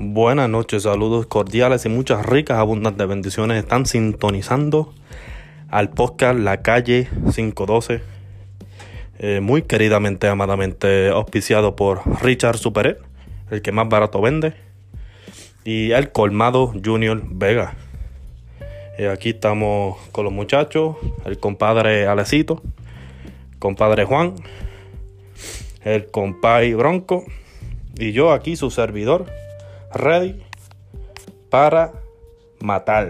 Buenas noches, saludos cordiales y muchas ricas, abundantes bendiciones. Están sintonizando al podcast La Calle 512, eh, muy queridamente, amadamente auspiciado por Richard Superet, el que más barato vende, y el Colmado Junior Vega. Eh, aquí estamos con los muchachos, el compadre Alecito, compadre Juan, el compay Bronco y yo aquí su servidor ready para matar.